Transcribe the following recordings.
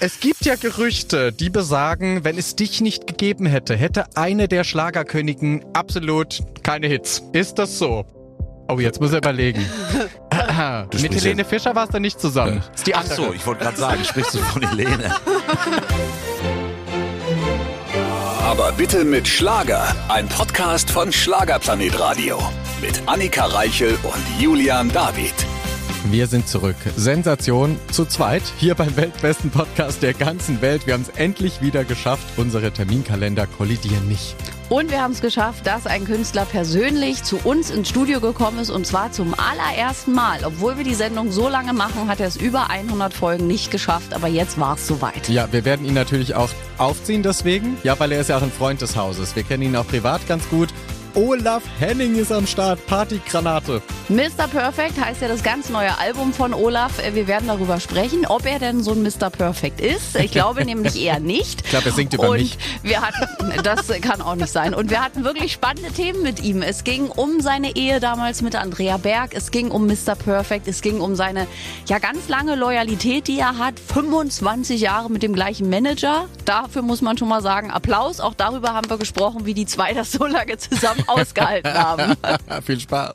Es gibt ja Gerüchte, die besagen, wenn es dich nicht gegeben hätte, hätte eine der Schlagerkönigen absolut keine Hits. Ist das so? Oh, jetzt muss er überlegen. Mit Helene jetzt- Fischer warst du nicht zusammen. Ist die Ach andere. so, ich wollte gerade sagen, sprichst du von Helene? Aber bitte mit Schlager. Ein Podcast von Schlagerplanet Radio. Mit Annika Reichel und Julian David. Wir sind zurück. Sensation zu zweit hier beim weltbesten Podcast der ganzen Welt. Wir haben es endlich wieder geschafft. Unsere Terminkalender kollidieren nicht. Und wir haben es geschafft, dass ein Künstler persönlich zu uns ins Studio gekommen ist und zwar zum allerersten Mal. Obwohl wir die Sendung so lange machen, hat er es über 100 Folgen nicht geschafft, aber jetzt war es soweit. Ja, wir werden ihn natürlich auch aufziehen deswegen. Ja, weil er ist ja auch ein Freund des Hauses. Wir kennen ihn auch privat ganz gut. Olaf Henning ist am Start. Partygranate. Mr. Perfect heißt ja das ganz neue Album von Olaf. Äh, Wir werden darüber sprechen, ob er denn so ein Mr. Perfect ist. Ich glaube nämlich eher nicht. Ich glaube, er singt über und mich. Wir hatten, das kann auch nicht sein. Und wir hatten wirklich spannende Themen mit ihm. Es ging um seine Ehe damals mit Andrea Berg. Es ging um Mr. Perfect. Es ging um seine ja ganz lange Loyalität, die er hat. 25 Jahre mit dem gleichen Manager. Dafür muss man schon mal sagen, Applaus. Auch darüber haben wir gesprochen, wie die zwei das so lange zusammen ausgehalten haben. Viel Spaß.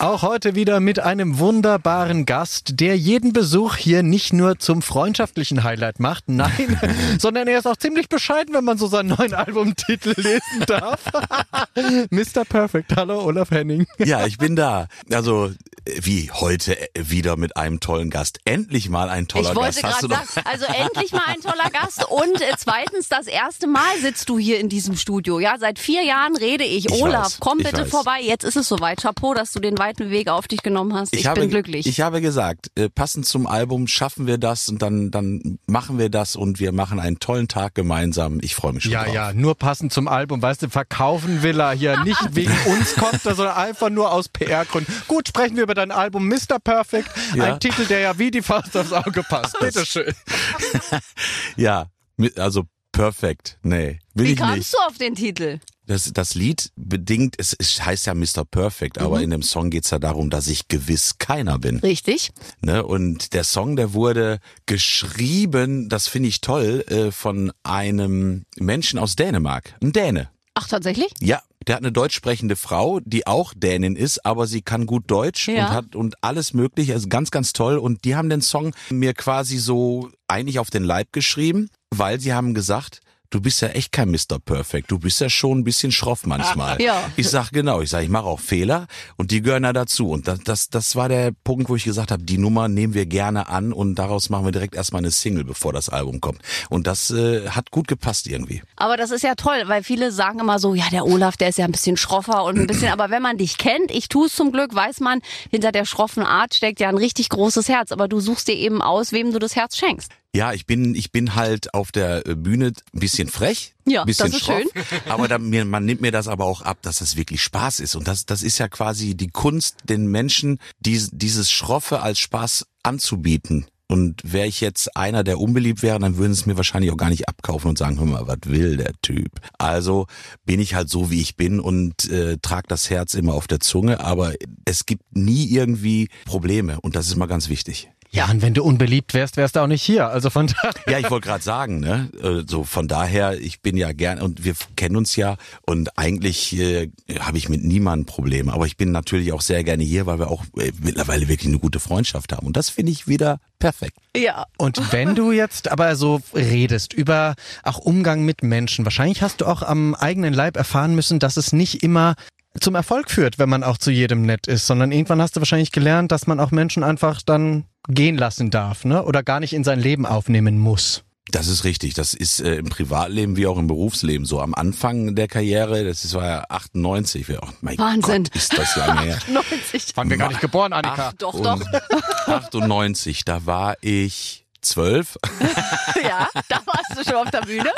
Auch heute wieder mit einem wunderbaren Gast, der jeden Besuch hier nicht nur zum freundschaftlichen Highlight macht, nein, sondern er ist auch ziemlich bescheiden, wenn man so seinen neuen Albumtitel lesen darf. Mr. Perfect. Hallo, Olaf Henning. Ja, ich bin da. Also wie heute wieder mit einem tollen Gast. Endlich mal ein toller Ich wollte Gast. Hast sagen, also endlich mal ein toller Gast und äh, zweitens das erste Mal sitzt du hier in diesem Studio. Ja, seit vier Jahren rede ich. Ich Olaf, weiß, komm ich bitte weiß. vorbei. Jetzt ist es soweit. Chapeau, dass du den weiten Weg auf dich genommen hast. Ich, habe, bin glücklich. Ich habe gesagt, äh, passend zum Album schaffen wir das und dann, dann machen wir das und wir machen einen tollen Tag gemeinsam. Ich freue mich schon Ja, drauf. ja, nur passend zum Album. Weißt du, verkaufen will er hier nicht wegen uns kommt er, sondern einfach nur aus PR-Gründen. Gut, sprechen wir über dein Album Mr. Perfect. Ja. Ein Titel, der ja wie die Faust aufs Auge passt. Bitteschön. Ja, also perfekt. Nee, will Wie ich kamst nicht. du auf den Titel? Das, das Lied bedingt, es, es heißt ja Mr. Perfect, aber Mhm. in dem Song geht's ja darum, dass ich gewiss keiner bin. Richtig. Ne? Und der Song, der wurde geschrieben, das finde ich toll, äh, von einem Menschen aus Dänemark. Ein Däne. Ach, tatsächlich? Ja, der hat eine deutsch sprechende Frau, die auch Dänin ist, aber sie kann gut Deutsch Ja. und hat und alles mögliche, also ganz, ganz toll. Und die haben den Song mir quasi so eigentlich auf den Leib geschrieben, weil sie haben gesagt, du bist ja echt kein Mr. Perfect, du bist ja schon ein bisschen schroff manchmal. Ja. Ich sag genau, ich sag, ich mache auch Fehler und die gehören da dazu. Und das, das, das war der Punkt, wo ich gesagt habe, die Nummer nehmen wir gerne an und daraus machen wir direkt erstmal eine Single, bevor das Album kommt. Und das äh, hat gut gepasst irgendwie. Aber das ist ja toll, weil viele sagen immer so, ja, der Olaf, der ist ja ein bisschen schroffer und ein bisschen, aber wenn man dich kennt, ich tu's zum Glück, weiß man, hinter der schroffen Art steckt ja ein richtig großes Herz, aber du suchst dir eben aus, wem du das Herz schenkst. Ja, ich bin, ich bin halt auf der äh, Bühne ein bisschen frech, Ja, ein bisschen das ist schroff, schön. aber da, mir, man nimmt mir das aber auch ab, dass das wirklich Spaß ist. Und das, das ist ja quasi die Kunst, den Menschen dies, dieses Schroffe als Spaß anzubieten. Und wäre ich jetzt einer, der unbeliebt wäre, dann würden es mir wahrscheinlich auch gar nicht abkaufen und sagen, hör mal, was will der Typ? Also bin ich halt so, wie ich bin und äh, trage das Herz immer auf der Zunge, aber es gibt nie irgendwie Probleme und das ist mal ganz wichtig. Ja, und wenn du unbeliebt wärst, wärst du auch nicht hier. Also von daher. Ja, ich wollte gerade sagen, ne? äh, So von daher, ich bin ja gern und wir kennen uns ja und eigentlich äh, habe ich mit niemandem Probleme. Aber ich bin natürlich auch sehr gerne hier, weil wir auch äh, mittlerweile wirklich eine gute Freundschaft haben. Und das finde ich wieder perfekt. Ja. Und wenn du jetzt aber so redest über auch Umgang mit Menschen, wahrscheinlich hast du auch am eigenen Leib erfahren müssen, dass es nicht immer zum Erfolg führt, wenn man auch zu jedem nett ist, sondern irgendwann hast du wahrscheinlich gelernt, dass man auch Menschen einfach dann gehen lassen darf, ne? Oder gar nicht in sein Leben aufnehmen muss. Das ist richtig. Das ist äh, im Privatleben wie auch im Berufsleben so. Am Anfang der Karriere, das ist, war ja 98. Wir, oh, mein Wahnsinn. Gott, ist das lange her. 90. Waren wir gar nicht geboren, Annika. Doch, doch. 98, da war ich zwölf. Ja, da warst du schon auf der Bühne.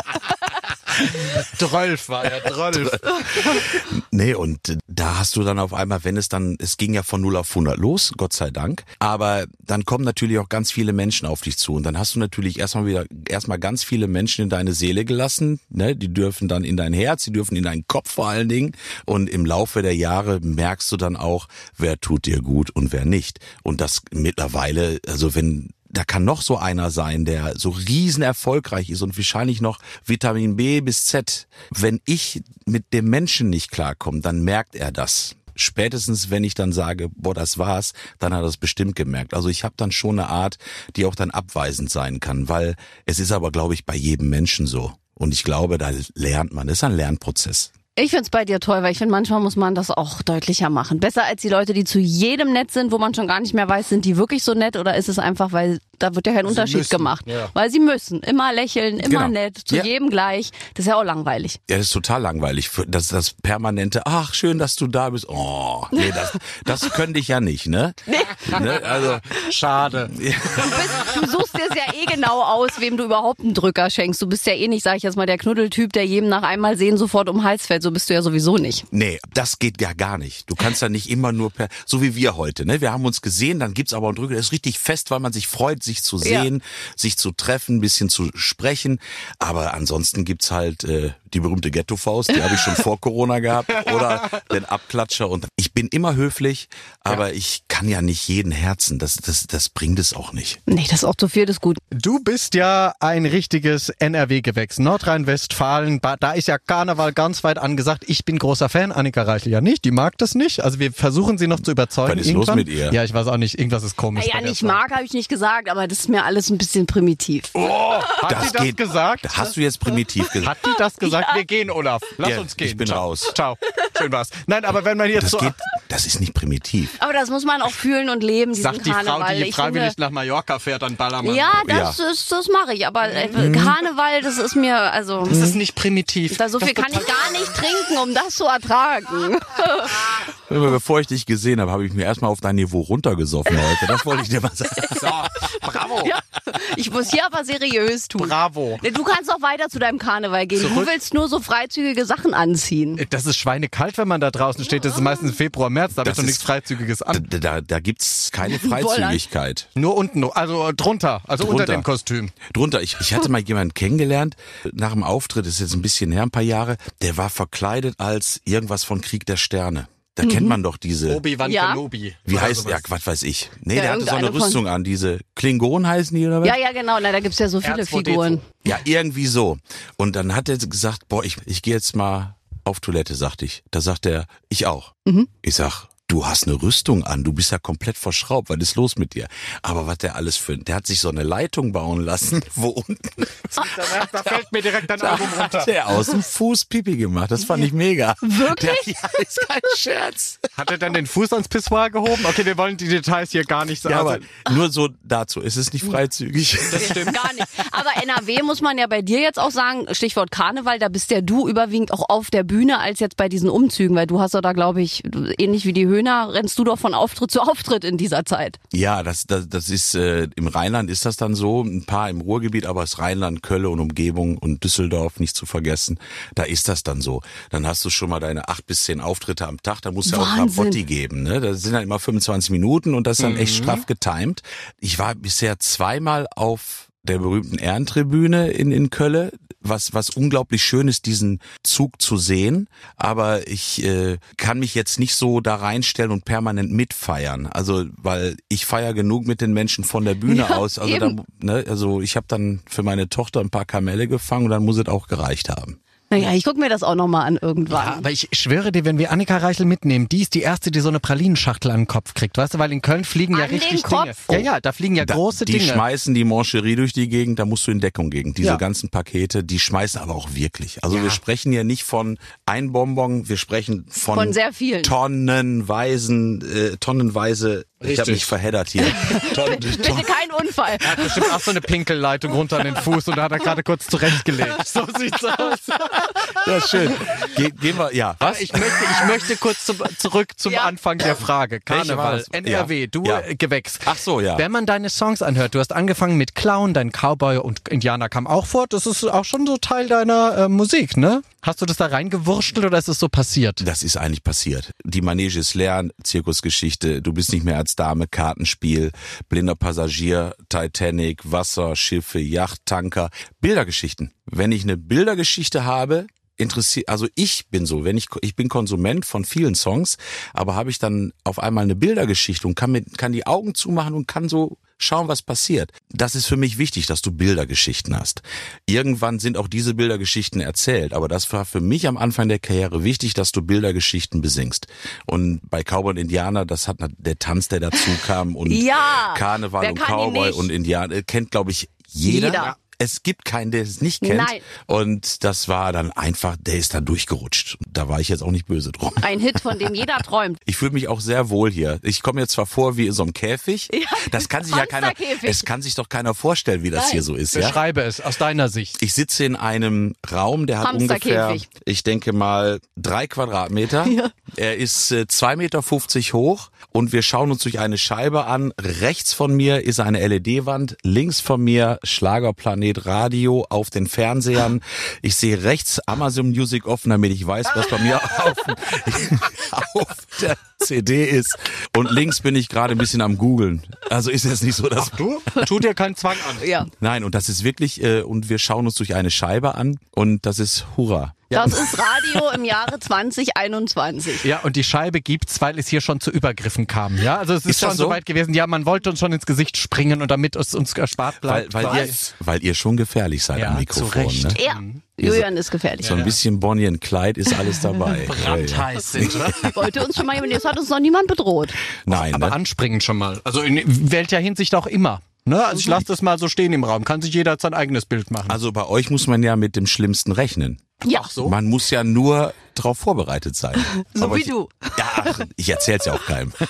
Drölf war er, Drölf. Nee, und da hast du dann auf einmal, wenn es dann, es ging ja von 0 auf 100 los, Gott sei Dank, aber dann kommen natürlich auch ganz viele Menschen auf dich zu und dann hast du natürlich erstmal wieder, erstmal ganz viele Menschen in deine Seele gelassen, ne, die dürfen dann in dein Herz, die dürfen in deinen Kopf vor allen Dingen und im Laufe der Jahre merkst du dann auch, wer tut dir gut und wer nicht und das mittlerweile, also wenn da kann noch so einer sein, der so riesen erfolgreich ist und wahrscheinlich noch Vitamin B bis Z. Wenn ich mit dem Menschen nicht klarkomme, dann merkt er das spätestens wenn ich dann sage, boah, das war's, dann hat er es bestimmt gemerkt. Also ich habe dann schon eine Art, die auch dann abweisend sein kann, weil es ist aber, glaube ich, bei jedem Menschen so. Und ich glaube, da lernt man. Das ist ein Lernprozess. Ich find's bei dir toll, weil ich finde, manchmal muss man das auch deutlicher machen. Besser als die Leute, die zu jedem nett sind, wo man schon gar nicht mehr weiß, sind die wirklich so nett oder ist es einfach, weil da wird ja kein Unterschied müssen, gemacht. ja. Weil sie müssen. Immer lächeln, immer Genau. nett, zu Ja. jedem gleich. Das ist ja auch langweilig. Ja, das ist total langweilig. Das, das permanente, ach, schön, dass du da bist. Oh, nee, das, das könnte ich ja nicht, ne? ne? Also, Schade. Du, bist, du suchst dir ja eh genau aus, wem du überhaupt einen Drücker schenkst. Du bist ja eh nicht, sag ich jetzt mal, der Knuddeltyp, der jedem nach einmal sehen sofort um den Hals fällt. So bist du ja sowieso nicht. nee, das geht ja gar nicht. Du kannst ja nicht immer nur per, so wie wir heute, ne? Wir haben uns gesehen, dann gibt's aber einen Drücker, der ist richtig fest, weil man sich freut, sich zu sehen, sich zu treffen, ein bisschen zu sprechen. Aber ansonsten gibt's halt äh, die berühmte Ghetto-Faust, die habe ich schon vor Corona gehabt, oder den Abklatscher. Und ich bin immer höflich, aber ich kann ja nicht jeden herzen. Das, das, das bringt es auch nicht. Nee, das ist auch zu viel, das ist gut. Du bist ja ein richtiges NRW-Gewächs. Nordrhein-Westfalen, da ist ja Karneval ganz weit angesagt. Ich bin großer Fan, Annika Reichel ja nicht. Die mag das nicht. Also wir versuchen sie noch zu überzeugen. Was ist los irgendwann. mit ihr? Ja, ich weiß auch nicht. Irgendwas ist komisch. Ja, der nicht mag, habe ich nicht gesagt, aber das ist mir alles ein bisschen primitiv. Hat sie das gesagt? Hast du jetzt primitiv gesagt? Hat die das gesagt? Wir gehen, Olaf. Lass Ja, uns gehen. ich bin Ciao. raus. Ciao. Schön war's. Nein, aber wenn man jetzt Das so... geht, das ist nicht primitiv. Aber das muss man auch fühlen und leben, diesen Sagt die Frau, Karneval. die Ich freiwillig finde, nach Mallorca fährt, an Ballermann. ja, das ist, das mache ich. Aber äh, Karneval, das ist mir, also, Das ist nicht primitiv. da so viel kann ich gar nicht trinken, um das zu ertragen. Bevor ich dich gesehen habe, habe ich mir erstmal auf dein Niveau runtergesoffen heute. Das wollte ich dir mal sagen. So, bravo. Ja, ich muss hier aber seriös tun. Bravo. Du kannst auch weiter zu deinem Karneval gehen. Du Zurück. willst nur so freizügige Sachen anziehen. Das ist schweinekalt, wenn man da draußen steht. Das ist meistens Februar, März. Da Das doch ist- nichts Freizügiges an. Da, da, da gibt's keine Freizügigkeit. Nur unten, also drunter, also unter Drunter. dem Kostüm. Drunter, ich, ich hatte mal jemanden kennengelernt, nach dem Auftritt, das ist jetzt ein bisschen her, ein paar Jahre, der war verkleidet als irgendwas von Krieg der Sterne. Da kennt man doch diese, Obi-Wan Ja. Kenobi. wie heißt, ja, was weiß ich. Nee, Ja, der hatte so eine Rüstung an, diese Klingonen heißen die oder was? Ja, ja, genau. Na, da gibt's ja so viele R2D2. Figuren. Ja, irgendwie so. Und dann hat er gesagt, boah, ich, ich gehe jetzt mal auf Toilette, sagte ich. Da sagt er, ich auch. Ich sag, du hast eine Rüstung an, du bist ja komplett verschraubt, was ist los mit dir? Aber was der alles für, der hat sich so eine Leitung bauen lassen, wo unten Da, da fällt mir direkt ein Album runter. hat der aus dem Fuß Pipi gemacht. Das fand ich mega. Wirklich? Der, ja, ist kein Scherz. Hat er dann den Fuß ans Pissoir gehoben? Okay, wir wollen die Details hier gar nicht sagen. Ja, aber nur so dazu. Es ist nicht freizügig. Das stimmt gar nicht. Aber NRW muss man ja bei dir jetzt auch sagen, Stichwort Karneval, da bist ja du überwiegend auch auf der Bühne als jetzt bei diesen Umzügen, weil du hast doch da, glaube ich, ähnlich wie die Höhner, rennst du doch von Auftritt zu Auftritt in dieser Zeit. Ja, das, das, das ist äh, im Rheinland ist das dann so, ein paar im Ruhrgebiet, aber das Rheinland, Kölle und Umgebung und Düsseldorf nicht zu vergessen, da ist das dann so. Dann hast du schon mal deine acht bis zehn Auftritte am Tag, da musst du ja auch Wahnsinn. Rabotti geben. Ne? Das sind dann immer 25 Minuten und das ist dann echt straff getimed. Ich war bisher zweimal auf der berühmten Ehrentribüne in, in Kölle, was, was unglaublich schön ist, diesen Zug zu sehen. Aber ich äh, kann mich jetzt nicht so da reinstellen und permanent mitfeiern. Also, weil ich feier genug mit den Menschen von der Bühne Ja, aus. Also, da, ne, also ich habe dann für meine Tochter ein paar Kamelle gefangen und dann muss es auch gereicht haben. Naja, ich guck mir das auch nochmal an irgendwann. Ja, aber ich schwöre dir, wenn wir Annika Reichel mitnehmen, die ist die erste, die so eine Pralinenschachtel an den Kopf kriegt. Weißt du, weil in Köln fliegen ja An den richtig Kopf? Dinge. Ja, ja, da fliegen ja Da, große die Dinge. schmeißen die Mancherie durch die Gegend, da musst du in Deckung gehen. Diese Ja. ganzen Pakete, die schmeißen aber auch wirklich. Also Ja. wir sprechen ja nicht von ein Bonbon, wir sprechen von, Von sehr vielen. tonnenweisen, äh, tonnenweise, ich habe Richtig. mich verheddert hier. Tonnen, Bitte kein Unfall. Bestimmt auch so eine Pinkelleitung runter an den Fuß und da hat er gerade kurz zurechtgelegt. So sieht's aus. ja, schön. Ge gehen wir, ja. Was? Ich möchte, ich möchte kurz zum, zurück zum Ja. Anfang der Frage. Karneval? NRW, Ja. du Ja. äh, Gewächs. Ach so, ja. Wenn man deine Songs anhört, du hast angefangen mit Clown, dein Cowboy und Indianer kam auch vor. Das ist auch schon so Teil deiner äh, Musik, ne? Hast du das da reingewurschtelt oder ist es so passiert? Das ist eigentlich passiert. Die Manege ist leer, Zirkusgeschichte, du bist nicht mehr als Dame, Kartenspiel, blinder Passagier, Titanic, Wasser, Schiffe, Yacht, Tanker, Bildergeschichten. Wenn ich eine Bildergeschichte habe, interessiert, also ich bin so, wenn ich, ich bin Konsument von vielen Songs, aber habe ich dann auf einmal eine Bildergeschichte und kann mit, kann die Augen zumachen und kann so schauen, was passiert. Das ist für mich wichtig, dass du Bildergeschichten hast. Irgendwann sind auch diese Bildergeschichten erzählt, aber das war für mich am Anfang der Karriere wichtig, dass du Bildergeschichten besingst. Und bei Cowboy und Indianer, das hat der Tanz, der dazu kam und Ja, Karneval und Cowboy und Indianer, kennt glaube ich jeder. Jeder. Es gibt keinen, der es nicht kennt. Nein. Und das war dann einfach, der ist da durchgerutscht. Da war ich jetzt auch nicht böse drum. Ein Hit, von dem jeder träumt. Ich fühle mich auch sehr wohl hier. Ich komme jetzt zwar vor wie in so einem Käfig. Ja, das kann sich ja keiner, Hamsterkäfig. es kann sich doch keiner vorstellen, wie das Nein. hier so ist, ja? Beschreibe es aus deiner Sicht. Ich sitze in einem Raum, der hat ungefähr, ich denke mal, drei Quadratmeter. Er ist äh, zwei Meter fünfzig hoch und wir schauen uns durch eine Scheibe an. Rechts von mir ist eine LED-Wand, links von mir Schlagerplanet Radio auf den Fernsehern. Ich sehe rechts Amazon Music offen, damit ich weiß, was bei mir auf, auf der CD ist. Und links bin ich gerade ein bisschen am googeln. Also ist jetzt nicht so, dass Du? Tu dir keinen Zwang an. Ja. Nein, und das ist wirklich, äh, und wir schauen uns durch eine Scheibe an und das ist Hurra. Das ist Radio im Jahre 2021. Ja, und die Scheibe gibt's, weil es hier schon zu Übergriffen kam. Ja, also es ist, Ist schon so? so weit gewesen. Ja, man wollte uns schon ins Gesicht springen und damit es uns erspart Weil, bleibt. weil, ihr, Was? weil ihr schon gefährlich seid Ja, am Mikrofon. zu Recht. Ne? Ja, Julian ist gefährlich. So ein bisschen Bonnie und Clyde ist alles dabei. Brandheiß sind wir. Wollte uns schon mal jemand, jetzt hat uns noch niemand bedroht. Nein, Aber ne? anspringen schon mal. Also in welcher Hinsicht auch immer. Ne? Also ich lasse das mal so stehen im Raum. Kann sich jeder sein eigenes Bild machen. Also bei euch muss man ja mit dem Schlimmsten rechnen. Ja, so? Man muss ja nur darauf vorbereitet sein. so Aber wie ich, du. Ja, ach, ich erzähl's ja auch keinem.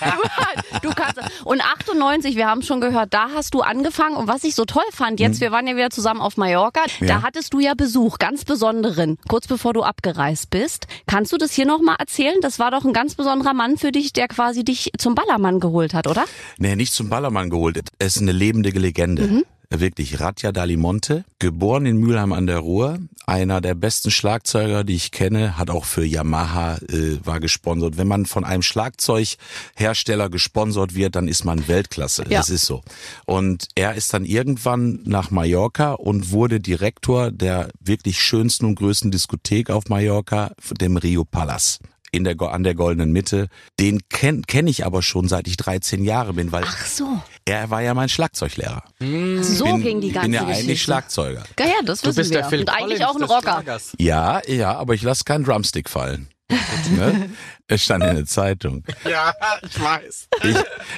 Du kannst. Und 98, wir haben schon gehört, da hast du angefangen. Und was ich so toll fand, jetzt, wir waren ja wieder zusammen auf Mallorca, Ja. da hattest du ja Besuch, ganz besonderen, kurz bevor du abgereist bist. Kannst du das hier nochmal erzählen? Das war doch ein ganz besonderer Mann für dich, der quasi dich zum Ballermann geholt hat, oder? Nee, nicht zum Ballermann geholt. Er ist eine lebende Legende. Wirklich, Radja Dalimonte, geboren in Mülheim an der Ruhr, einer der besten Schlagzeuger, die ich kenne, hat auch für Yamaha, äh, war gesponsert. Wenn man von einem Schlagzeughersteller gesponsert wird, dann ist man Weltklasse. Ja. Das ist so. Und er ist dann irgendwann nach Mallorca und wurde Direktor der wirklich schönsten und größten Diskothek auf Mallorca, dem Rio Palace. In der, an der goldenen Mitte. Den kenne kenn ich aber schon seit ich 13 Jahre bin, weil Ach so. er war ja mein Schlagzeuglehrer. So bin, ging die ganze bin ja Geschichte. eigentlich Schlagzeuger. Ja, ja, das du wissen bist wir. der Phil Und eigentlich Collins auch ein Rocker. Schlagers. Ja, ja, aber ich lasse keinen Drumstick fallen. ne? Es stand in der Zeitung. Ja, ich weiß. Ich,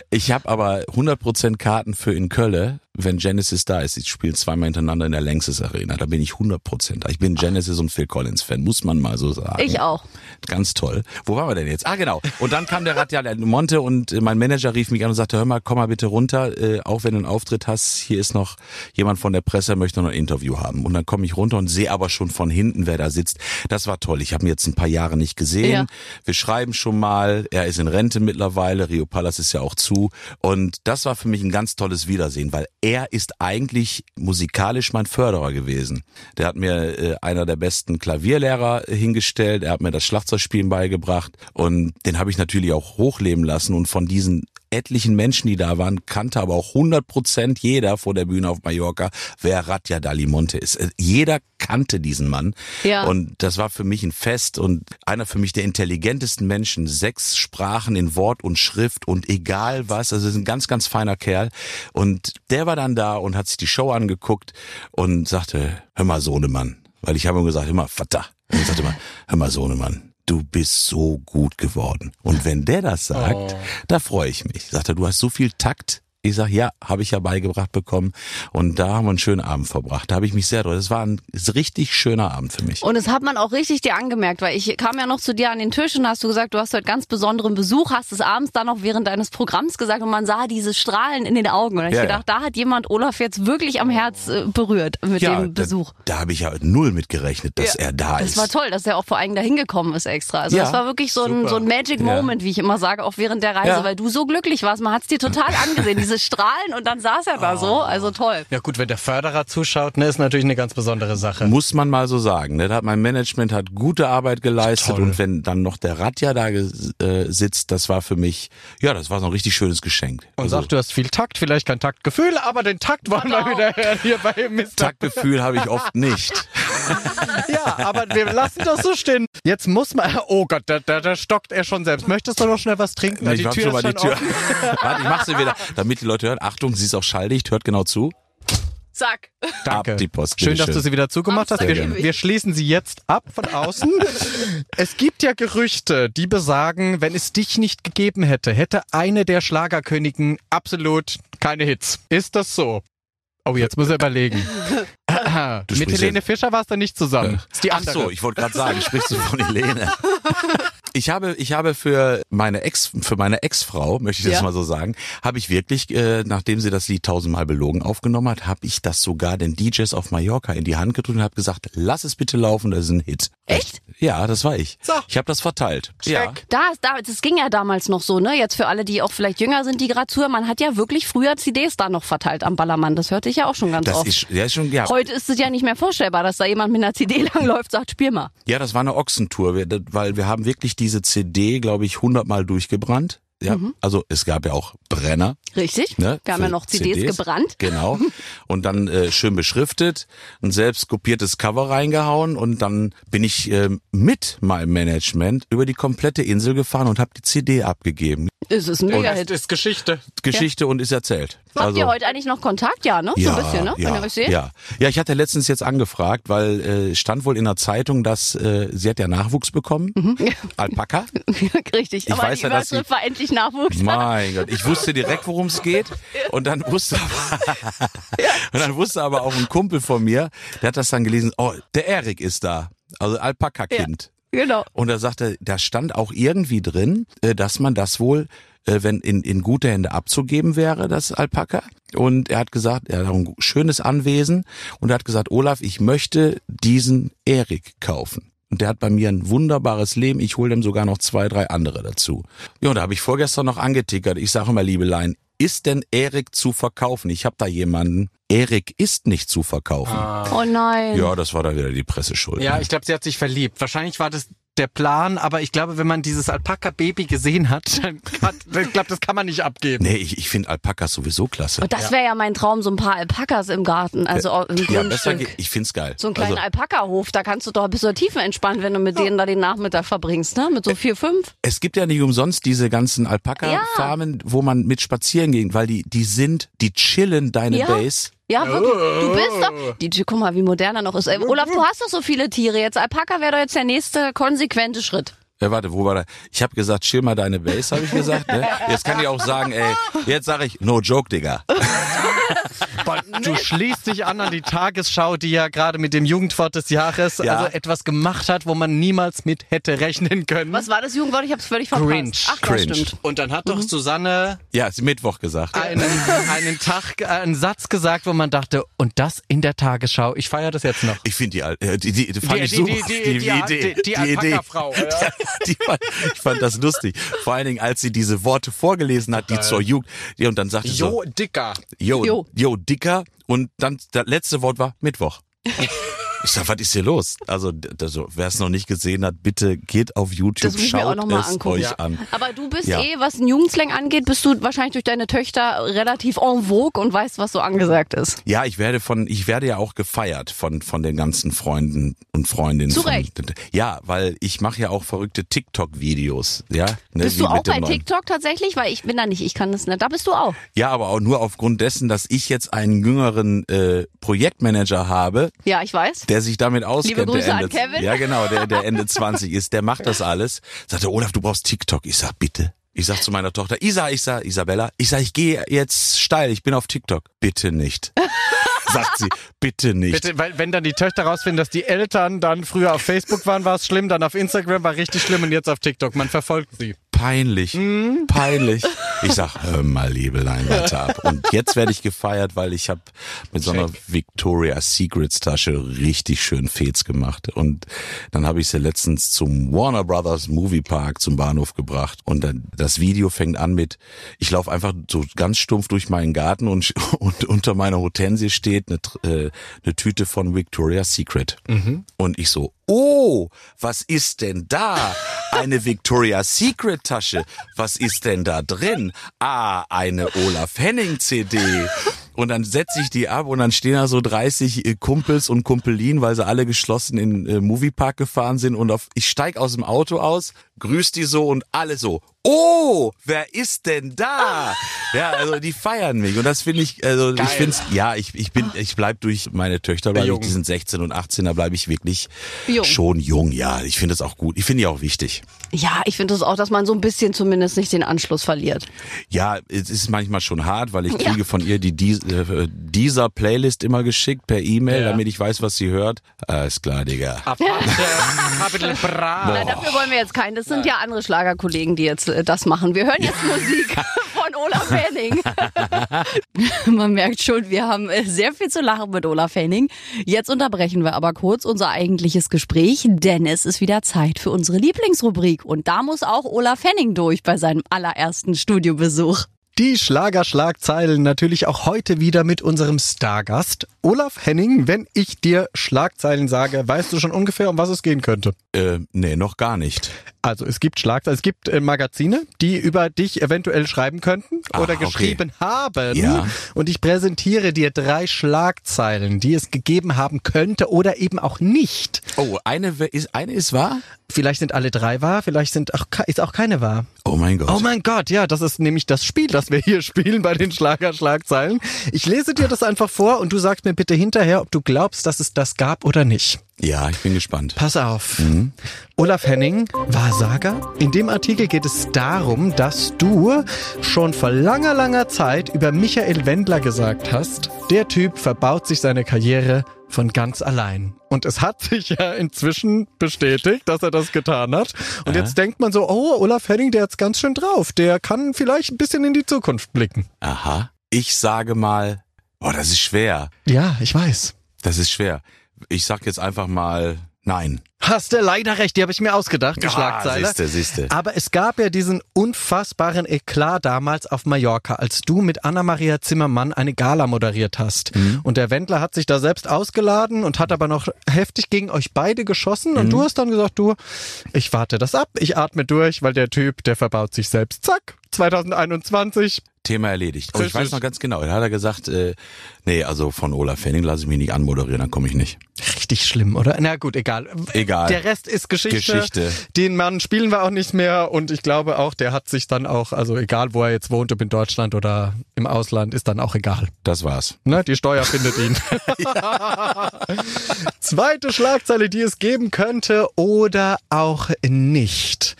ich habe aber 100% Karten für in Köln, wenn Genesis da ist. Die spielen zweimal hintereinander in der Längstes Arena. Da bin ich 100% da. Ich bin Genesis und Phil Collins Fan, muss man mal so sagen. Ich auch. Ganz toll. Wo waren wir denn jetzt? Ah, genau. Und dann kam der Radja Monte und äh, mein Manager rief mich an und sagte, hör mal, komm mal bitte runter, äh, auch wenn du einen Auftritt hast, hier ist noch jemand von der Presse, möchte noch ein Interview haben. Und dann komme ich runter und sehe aber schon von hinten, wer da sitzt. Das war toll. Ich habe ihn jetzt ein paar Jahre nicht gesehen. Ja. Wir schreiben schon mal, er ist in Rente mittlerweile, Rio Palace ist ja auch zu. Und das war für mich ein ganz tolles Wiedersehen, weil er ist eigentlich musikalisch mein Förderer gewesen. Der hat mir äh, einer der besten Klavierlehrer hingestellt, er hat mir das Schlagzeugspielen beigebracht und den habe ich natürlich auch hochleben lassen und von diesen etlichen Menschen, die da waren, kannte aber auch 100 Prozent jeder vor der Bühne auf Mallorca, wer Radja Dalimonte ist. Äh, Jeder kannte diesen Mann. Ja. Und das war für mich ein Fest und einer für mich der intelligentesten Menschen. Sechs Sprachen in Wort und Schrift und egal was. Also ist ein ganz, ganz feiner Kerl. Und der war dann da und hat sich die Show angeguckt und sagte, hör mal, Sohnemann. Weil ich habe ihm gesagt, hör mal, Vater. Und er sagte mal, hör mal, Sohnemann. Du bist so gut geworden. Und wenn der das sagt, da freue ich mich. Sagt er, du hast so viel Takt. Ich sag, ja, habe ich ja beigebracht bekommen. Und da haben wir einen schönen Abend verbracht. Da habe ich mich sehr drüber. Das war ein richtig schöner Abend für mich. Und es hat man auch richtig dir angemerkt, weil ich kam ja noch zu dir an den Tisch und hast du gesagt, du hast heute ganz besonderen Besuch, hast es abends dann noch während deines Programms gesagt und man sah diese Strahlen in den Augen. Und da ich Ja, gedacht, da hat jemand Olaf jetzt wirklich am Herz äh, berührt mit dem Besuch. Da, da habe ich ja null mit gerechnet, dass Ja, er da Das ist. war toll, dass er auch vor allem dahin gekommen ist extra. Also Ja, das war wirklich so ein, so ein Magic Ja. Moment, wie ich immer sage, auch während der Reise, Ja. weil du so glücklich warst. Man hat es dir total angesehen, diese Strahlen und dann saß er da so. Also toll. Ja gut, wenn der Förderer zuschaut, ne, ist natürlich eine ganz besondere Sache. Muss man mal so sagen. Ne? Da hat mein Management hat gute Arbeit geleistet Toll. und wenn dann noch der Radja da äh, sitzt, das war für mich, ja, das war so ein richtig schönes Geschenk. Und Also, sagt, du hast viel Takt, vielleicht kein Taktgefühl, aber den Takt wollen wir wieder hören hier bei Mr. Taktgefühl habe ich oft nicht. ja, aber wir lassen das so stehen. Jetzt muss man. Oh Gott, da, da, da stockt er schon selbst. Möchtest du noch schnell was trinken? ich mach schon mal die Tür. Warte, ich mach sie wieder, damit die Leute hören. Achtung, sie ist auch schalldicht, hört genau zu. Zack. Danke. Ab die Post, Schön, dass bitteschön. du sie wieder zugemacht hast. Sehr Wir, wir schließen sie jetzt ab von außen. es gibt ja Gerüchte, die besagen, wenn es dich nicht gegeben hätte, hätte eine der Schlagerkönigen absolut keine Hits. Ist das so? Oh, jetzt muss er überlegen. Mit Helene Fischer warst du nicht zusammen. Ist die Ach andere. so, ich wollte gerade sagen, sprichst du von Helene? Ich habe, ich habe für meine Ex, für meine Ex-Frau, möchte ich das Ja. mal so sagen, habe ich wirklich, äh, nachdem sie das Lied tausendmal belogen aufgenommen hat, habe ich das sogar den DJs auf Mallorca in die Hand gedrückt und habe gesagt, lass es bitte laufen, das ist ein Hit. Echt? Ja, das war ich. So. Ich habe das verteilt. Ja. Da, da, das ging ja damals noch so, ne? Jetzt für alle, die auch vielleicht jünger sind, die gerade zuhören, man hat ja wirklich früher CDs da noch verteilt am Ballermann. Das hörte ich ja auch schon ganz Das oft. ist, ja, ist schon, ja. Heute ist es ja nicht mehr vorstellbar, dass da jemand mit einer CD langläuft, sagt, spiel mal. Ja, das war eine Ochsentour, das- weil wir haben wirklich diese CD, glaube ich, hundertmal durchgebrannt. Ja, also es gab ja auch Brenner. Richtig? Ne, Wir haben ja noch CDs, gebrannt. Genau. Und dann äh, schön beschriftet, ein selbst kopiertes Cover reingehauen und dann bin ich ähm, mit meinem Management über die komplette Insel gefahren und habe die CD abgegeben. Es ist ein Das Mega-Hit. ist Geschichte. Geschichte und ist erzählt. Habt ihr heute eigentlich noch Kontakt? Ja, ne? so ein bisschen, ne? Also ja, Wenn ihr euch seht. ja, ja. Ich hatte letztens jetzt angefragt, weil äh, stand wohl in der Zeitung, dass äh, sie hat ja Nachwuchs bekommen, Alpaka. Richtig. Ich Aber weiß die ja, dass sie- Überschrift war endlich Nachwuchs. Mein Gott, ich wusste direkt, worum es geht. Und dann wusste aber, und dann wusste aber auch ein Kumpel von mir, der hat das dann gelesen, oh, der Erik ist da. Also Alpaka-Kind. Genau. Und da sagte, da stand auch irgendwie drin, äh, dass man das wohl, äh, wenn in, in gute Hände abzugeben wäre, das Alpaka. Und er hat gesagt, er hat auch ein schönes Anwesen und er hat gesagt, Olaf, ich möchte diesen Erik kaufen. Und der hat bei mir ein wunderbares Leben. Ich hole dem sogar noch zwei, drei andere dazu. Ja, und da habe ich vorgestern noch angetickert. Ich sage immer, Liebelein, ist denn Erik zu verkaufen? Ich habe da jemanden. Erik ist nicht zu verkaufen. Oh nein. Ja, das war da wieder die Presse schuld. Ja, ne? ich glaube, sie hat sich verliebt. Wahrscheinlich war das der Plan, aber ich glaube, wenn man dieses Alpaka-Baby gesehen hat, dann hat, ich glaube, das kann man nicht abgeben. Nee, ich, ich finde Alpakas sowieso klasse. Und das wäre ja mein Traum, so ein paar Alpakas im Garten, also im Ja, besser Grundstück. geht. Ich find's geil. So einen kleinen also, Alpaka-Hof, da kannst du doch bis zur Tiefe entspannen, wenn du mit denen da den Nachmittag verbringst, ne? Mit so vier, fünf. es gibt ja nicht umsonst diese ganzen Alpaka-Farmen, wo man mit spazieren geht, weil die, die sind, die chillen deine Ja. Base. Ja, wirklich. Du bist doch. Die, guck mal, wie modern er noch ist. Ey, Olaf, du hast doch so viele Tiere. Jetzt Alpaka wäre doch jetzt der nächste konsequente Schritt. Ja, warte, wo war der? Ich habe gesagt, chill mal deine Base, habe ich gesagt. Ne? Jetzt kann ich auch sagen, ey, jetzt sage ich, no joke, Digga. Du schließt dich an an die Tagesschau, die ja gerade mit dem Jugendwort des Jahres Ja. also etwas gemacht hat, wo man niemals mit hätte rechnen können. Was war das Jugendwort? Ich hab's völlig verpasst. Cringe. Ach, ja, Cringe. stimmt. Und dann hat doch Susanne Ja, ist Mittwoch gesagt. einen, einen Tag, einen Satz gesagt, wo man dachte, und das in der Tagesschau. Ich feiere das jetzt noch. Ich finde die, äh, die, die, die fand Die- ich die- super. die- die- die- Idee, die- die Alpaka-Frau, ja. die fand, ich fand das lustig. Vor allen Dingen, als sie diese Worte vorgelesen hat, die zur Jugend, ja, und dann sagte sie so, Jo, Dicker. Jo, Jo. jo. dicker. Und dann das letzte Wort war Mittwoch. Ich sag, was ist hier los? Also, also wer es noch nicht gesehen hat, bitte geht auf YouTube, schaut noch mal es angucken. euch Ja. an. Aber du bist Ja. eh, was einen Jugendslang angeht, bist du wahrscheinlich durch deine Töchter relativ en vogue und weißt, was so angesagt ist. Ja, ich werde von, ich werde ja auch gefeiert von von den ganzen Freunden und Freundinnen. Zu von, Recht. Ja, weil ich mache ja auch verrückte TikTok-Videos. Ja, ne, Bist du auch bei TikTok tatsächlich? Weil ich bin da nicht, ich kann das nicht. Da bist du auch. Ja, aber auch nur aufgrund dessen, dass ich jetzt einen jüngeren äh, Projektmanager habe, Ja, ich weiß. Der sich damit auskennt. Liebe Grüße der an Ende, Kevin. Ja, genau, der, der Ende 20 ist, der macht das alles. Sagte, Olaf, du brauchst TikTok. Ich sag, bitte. Ich sag zu meiner Tochter, Isa, ich sag, Isabella, ich sag, ich gehe jetzt steil, ich bin auf TikTok. Bitte nicht. Sagt sie, bitte nicht. Bitte, weil wenn dann die Töchter rausfinden, dass die Eltern dann früher auf Facebook waren, war es schlimm, dann auf Instagram war richtig schlimm und jetzt auf TikTok. Man verfolgt sie. Peinlich, Mhm. peinlich. Ich sag, hör mal, Liebelein, warte ab. Und jetzt werde ich gefeiert, weil ich habe mit so einer Victoria's Secrets Tasche richtig schön Fets gemacht. Und dann habe ich sie letztens zum Warner Brothers Movie Park zum Bahnhof gebracht. Und dann, das Video fängt an mit, ich laufe einfach so ganz stumpf durch meinen Garten und, und unter meiner Hortensie steht eine, äh, eine Tüte von Victoria's Secret. Und ich so, Oh, was ist denn da? Eine Victoria's Secret Tasche. Was ist denn da drin? Ah, eine Olaf Henning CD. Und dann setze ich die ab und dann stehen da so 30 äh, Kumpels und Kumpelin, weil sie alle geschlossen in äh, Moviepark gefahren sind und auf, ich steig aus dem Auto aus, grüß die so und alle so, oh, wer ist denn da? Ja, also die feiern mich und das finde ich, also Geil. ich finde ja, ich, ich bin, ich bleib durch meine Töchter, weil Jung. die sind 16 und 18, da bleibe ich wirklich Jung. schon jung, ja. Ich finde das auch gut. Ich finde die auch wichtig. Ja, ich finde es das auch, dass man so ein bisschen zumindest nicht den Anschluss verliert. Ja, es ist manchmal schon hart, weil ich kriege von ihr die Dies- äh, dieser Playlist immer geschickt per E-Mail, Ja. damit ich weiß, was sie hört. Alles klar, Digga. Capital Bra. Nein, dafür wollen wir jetzt keinen. Das sind ja andere Schlagerkollegen, die jetzt äh, das machen. Wir hören jetzt Musik Olaf Henning. Man merkt schon, wir haben äh, sehr viel zu lachen mit Olaf Henning. Jetzt unterbrechen wir aber kurz unser eigentliches Gespräch, denn es ist wieder Zeit für unsere Lieblingsrubrik. Und da muss auch Olaf Henning durch bei seinem allerersten Studiobesuch. Die Schlagerschlagzeilen natürlich auch heute wieder mit unserem Stargast Olaf Henning. Wenn ich dir Schlagzeilen sage, weißt du schon ungefähr, um was es gehen könnte. Äh, nee, noch gar nicht. Also es gibt Schlagzeilen, es gibt äh, Magazine, die über dich eventuell schreiben könnten Ah, oder okay. geschrieben haben. Ja. Und ich präsentiere dir drei Schlagzeilen, die es gegeben haben könnte oder eben auch nicht. Oh, eine ist, eine ist wahr? Vielleicht sind alle drei wahr, vielleicht sind auch, ist auch keine wahr. Oh mein Gott. Oh mein Gott, ja, das ist nämlich das Spiel, das wir hier spielen bei den Schlagerschlagzeilen. Ich lese dir das einfach vor und du sagst mir bitte hinterher, ob du glaubst, dass es das gab oder nicht. Ja, ich bin gespannt. Pass auf. Olaf Henning, Wahrsager. In dem Artikel geht es darum, dass du schon vor langer, langer Zeit über Michael Wendler gesagt hast, der Typ verbaut sich seine Karriere von ganz allein. Und es hat sich ja inzwischen bestätigt, dass er das getan hat. Und jetzt denkt man so, oh, Olaf Henning, der hat's ganz schön drauf. Der kann vielleicht ein bisschen in die Zukunft blicken. Aha. Ich sage mal, oh, das ist schwer. Ja, ich weiß. Das ist schwer. Ich sag jetzt einfach mal nein. Hast du leider recht, die habe ich mir ausgedacht, die Ah, Schlagzeile. siehste, siehste. Aber es gab ja diesen unfassbaren Eklat damals auf Mallorca, als du mit Anna-Maria Zimmermann eine Gala moderiert hast. Mhm. Und der Wendler hat sich da selbst ausgeladen und hat aber noch heftig gegen euch beide geschossen. Mhm. Und du hast dann gesagt, du, ich warte das ab, ich atme durch, weil der Typ, der verbaut sich selbst. Zack, 2021. Thema erledigt. Und ich weiß noch ganz genau, da hat er gesagt, äh, nee, also von Olaf Henning lasse ich mich nicht anmoderieren, dann komme ich nicht. Richtig schlimm, oder? Na gut, egal. Egal. Der Rest ist Geschichte. Geschichte. Den Mann spielen wir auch nicht mehr und ich glaube auch, der hat sich dann auch, also egal wo er jetzt wohnt, ob in Deutschland oder im Ausland, ist dann auch egal. Das war's. Ne, die Steuer findet ihn. Zweite Schlagzeile, die es geben könnte oder auch nicht.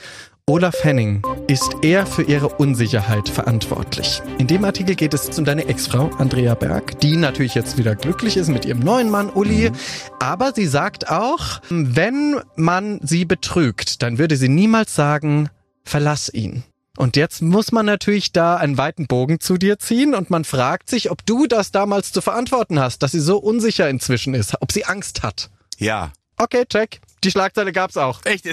Olaf Henning ist er für ihre Unsicherheit verantwortlich. In dem Artikel geht es um deine Ex-Frau Andrea Berg, die natürlich jetzt wieder glücklich ist mit ihrem neuen Mann Uli. Aber sie sagt auch, wenn man sie betrügt, dann würde sie niemals sagen, verlass ihn. Und jetzt muss man natürlich da einen weiten Bogen zu dir ziehen und man fragt sich, ob du das damals zu verantworten hast, dass sie so unsicher inzwischen ist, ob sie Angst hat. Ja. Okay, check. Die Schlagzeile gab's auch. Echt? Ja,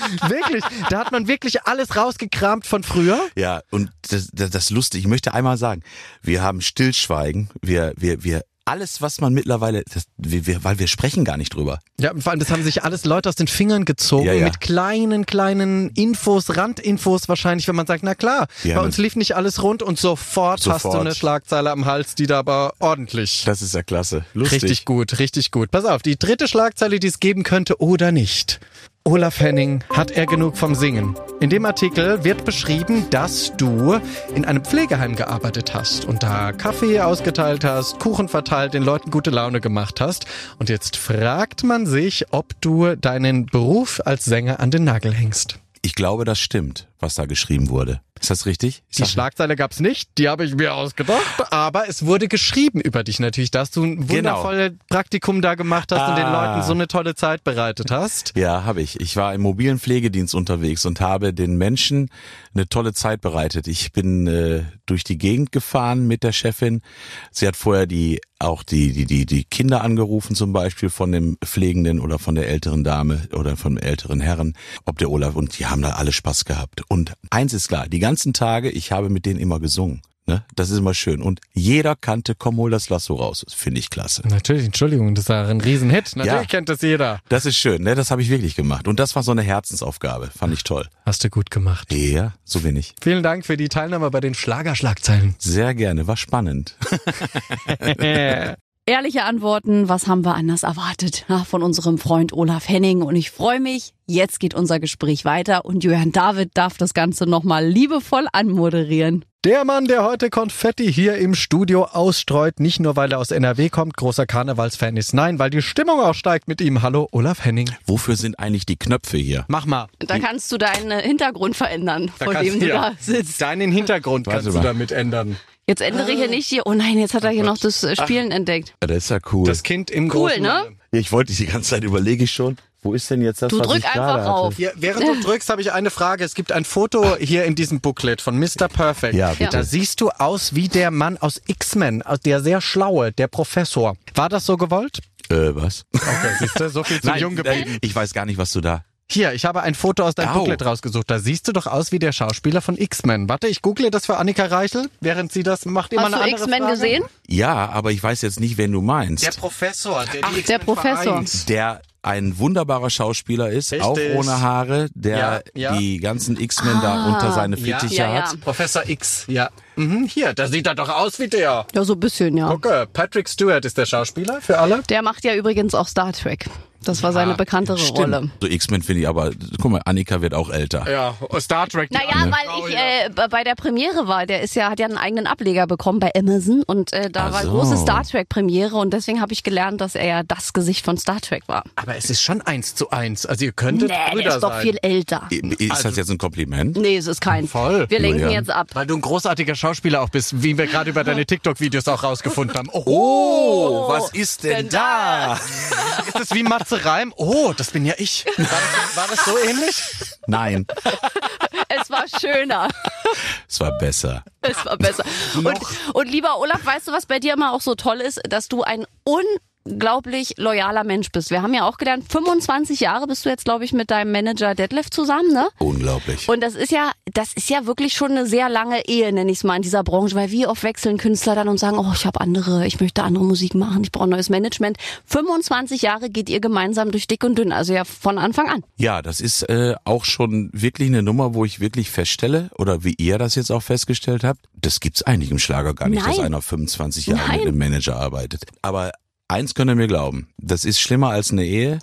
wirklich. Da hat man wirklich alles rausgekramt von früher. Ja, und das, das, das lustig, ich möchte einmal sagen, wir haben Stillschweigen, wir, wir, wir, alles, was man mittlerweile, das, wir, wir, weil wir sprechen gar nicht drüber. Ja, vor allem, das haben sich alles Leute aus den Fingern gezogen Ja, ja. mit kleinen, kleinen Infos, Randinfos wahrscheinlich, wenn man sagt, na klar, Ja, bei uns lief nicht alles rund und sofort, hast du Sofort. eine Schlagzeile am Hals, die da aber ordentlich. Das ist ja klasse. Lustig. Richtig gut, richtig gut. Pass auf, die dritte Schlagzeile, die es geben könnte oder nicht. Olaf Henning, hat er genug vom Singen? In dem Artikel wird beschrieben, dass du in einem Pflegeheim gearbeitet hast und da Kaffee ausgeteilt hast, Kuchen verteilt, den Leuten gute Laune gemacht hast. Und jetzt fragt man sich, ob du deinen Beruf als Sänger an den Nagel hängst. Ich glaube, das stimmt, was da geschrieben wurde. Ist das richtig? Ich Die Schlagzeile gab's nicht, die habe ich mir ausgedacht, aber es wurde geschrieben über dich natürlich, dass du ein Genau. wundervolles Praktikum da gemacht hast und den Ah. Leuten so eine tolle Zeit bereitet hast. Ja, habe ich. Ich war im mobilen Pflegedienst unterwegs und habe den Menschen eine tolle Zeit bereitet. Ich bin äh, durch die Gegend gefahren mit der Chefin. Sie hat vorher die auch die die die die Kinder angerufen zum Beispiel von dem Pflegenden oder von der älteren Dame oder vom älteren Herren, ob der Olaf und die haben da alle Spaß gehabt. Und eins ist klar: Die ganzen Tage, ich habe mit denen immer gesungen. Ne? Das ist immer schön. Und jeder kannte Komm, hol das Lasso raus. Das finde ich klasse. Natürlich, Entschuldigung, das war ein Riesenhit. Natürlich Ja. kennt das jeder. Das ist schön, ne? Das habe ich wirklich gemacht. Und das war so eine Herzensaufgabe. Fand ich toll. Hast du gut gemacht. Ja, so bin ich. Vielen Dank für die Teilnahme bei den Schlagerschlagzeilen. Sehr gerne. War spannend. Ehrliche Antworten, was haben wir anders erwartet von unserem Freund Olaf Henning. Und ich freue mich, jetzt geht unser Gespräch weiter und Julian David darf das Ganze nochmal liebevoll anmoderieren. Der Mann, der heute Konfetti hier im Studio ausstreut, nicht nur weil er aus NRW kommt, großer Karnevalsfan ist, nein, weil die Stimmung auch steigt mit ihm. Hallo, Olaf Henning. Wofür sind eigentlich die Knöpfe hier? Mach mal. Da kannst du deinen äh, Hintergrund verändern, Da vor dem du ja, da sitzt. Deinen Hintergrund Warte kannst du mal. damit ändern. Jetzt ändere hier nicht hier. Oh nein, jetzt hat er hier noch das äh, Spielen entdeckt. Ja, das ist ja cool. Das Kind im Cool, großen ne? Manne. ich wollte die ganze Zeit überlege ich schon. Wo ist denn jetzt das, Du was drück ich einfach hatte? auf. Hier, während du drückst, habe ich eine Frage. Es gibt ein Foto hier in diesem Booklet von Mr. Perfect. Ja, bitte. Da siehst du aus wie der Mann aus X-Men, aus der sehr schlaue, der Professor. War das so gewollt? Äh, was? Okay, siehst du, so viel zu jung geblieben. äh, ich weiß gar nicht, was du da. Hier, ich habe ein Foto aus deinem Au. Booklet rausgesucht. Da siehst du doch aus wie der Schauspieler von X-Men. Warte, ich google das für Annika Reichel, während sie das macht. Immer Hast eine du andere X-Men gesehen? Ja, aber ich weiß jetzt nicht, wen du meinst. Der Professor. Der Ach, die der Professor. vereint. der ein wunderbarer Schauspieler ist, Richtig. auch ohne Haare, der Ja, ja. die ganzen X-Men da unter seine Fittiche Ja, ja. hat. Professor X, ja. Mhm, hier, da sieht er doch aus wie der. Ja, so ein bisschen, ja. Gucke, Patrick Stewart ist der Schauspieler für alle. Der macht ja übrigens auch Star Trek. Das war seine bekanntere Rolle. So X-Men finde ich, aber guck mal, Annika wird auch älter. Ja, Star Trek. Naja, weil Frau, ich äh, bei der Premiere war, der ist ja, hat ja einen eigenen Ableger bekommen bei Amazon und äh, da Ach war so. große Star Trek Premiere und deswegen habe ich gelernt, dass er ja das Gesicht von Star Trek war. Aber es ist schon eins zu eins. Also ihr könntet Nee, Brüder der ist doch sein. viel älter. Ist das jetzt ein Kompliment? Nee, es ist kein. Voll. Wir lenken Julian. jetzt ab. Weil du ein großartiger Schauspieler auch bist, wie wir gerade über deine TikTok-Videos auch rausgefunden haben. Oh, Oh, was ist denn denn da? ist das wie Matze Reim? Oh, das bin ja ich. War das, war das so ähnlich? Nein, Es war schöner. es war besser. Es war besser. Und, und lieber Olaf, weißt du, was bei dir immer auch so toll ist? Dass du ein unglaublich loyaler Mensch bist. Wir haben ja auch gelernt, 25 Jahre bist du jetzt, glaube ich, mit deinem Manager Detlef zusammen, ne? Unglaublich. Und das ist ja, das ist ja wirklich schon eine sehr lange Ehe, nenne ich es mal in dieser Branche, weil wie oft wechseln Künstler dann und sagen, oh, ich habe andere, ich möchte andere Musik machen, ich brauche neues Management. 25 Jahre geht ihr gemeinsam durch dick und dünn, also ja von Anfang an. Ja, das ist äh, auch schon wirklich eine Nummer, wo ich wirklich feststelle, oder wie ihr das jetzt auch festgestellt habt, das gibt's eigentlich im Schlager gar nicht, dass Nein. einer 25 Jahre Nein. mit einem Manager arbeitet. Aber eins könnt ihr mir glauben, das ist schlimmer als eine Ehe.